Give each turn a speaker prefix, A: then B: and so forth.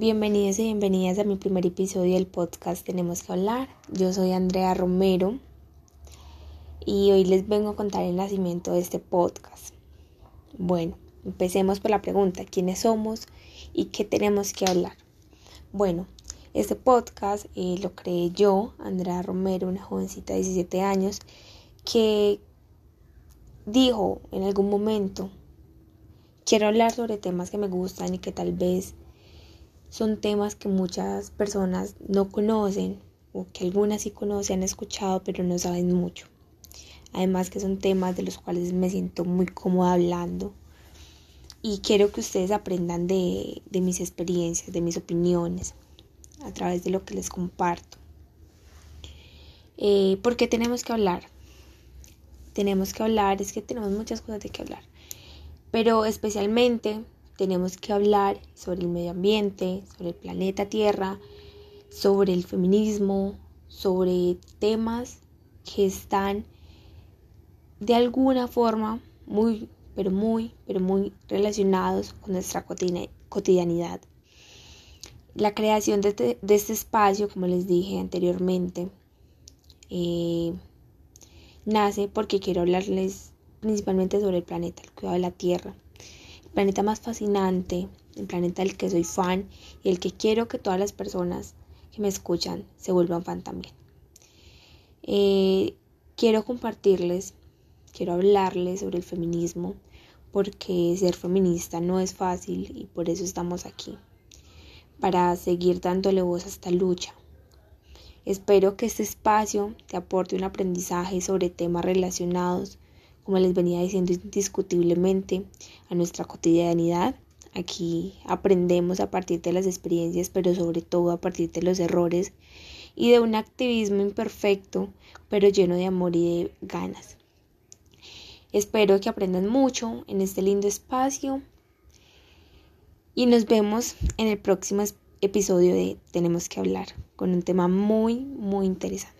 A: Bienvenidos y bienvenidas a mi primer episodio del podcast Tenemos que hablar. Yo soy Andrea Romero y hoy les vengo a contar el nacimiento de este podcast. Bueno, empecemos por la pregunta, ¿quiénes somos y qué tenemos que hablar? Bueno, este podcast eh, lo creé yo, Andrea Romero, una jovencita de 17 años, que dijo en algún momento, quiero hablar sobre temas que me gustan y que tal vez son temas que muchas personas no conocen o que algunas sí conocen, han escuchado, pero no saben mucho. Además que son temas de los cuales me siento muy cómoda hablando y quiero que ustedes aprendan de, de mis experiencias, de mis opiniones, a través de lo que les comparto. Eh, ¿Por qué tenemos que hablar? Tenemos que hablar, es que tenemos muchas cosas de que hablar, pero especialmente tenemos que hablar sobre el medio ambiente, sobre el planeta Tierra, sobre el feminismo, sobre temas que están de alguna forma muy, pero muy, pero muy relacionados con nuestra cotidianidad. La creación de este, de este, espacio, como les dije anteriormente, eh, nace porque quiero hablarles principalmente sobre el planeta, el cuidado de la Tierra. Planeta más fascinante, el planeta del que soy fan y el que quiero que todas las personas que me escuchan se vuelvan fan también. Eh, quiero compartirles, quiero hablarles sobre el feminismo, porque ser feminista no es fácil y por eso estamos aquí para seguir dándole voz a esta lucha. Espero que este espacio te aporte un aprendizaje sobre temas relacionados, como les venía diciendo indiscutiblemente, a nuestra cotidianidad. Aquí aprendemos a partir de las experiencias, pero sobre todo a partir de los errores y de un activismo imperfecto, pero lleno de amor y de ganas. Espero que aprendan mucho en este lindo espacio y nos vemos en el próximo episodio de Tenemos que hablar con un tema muy, muy interesante.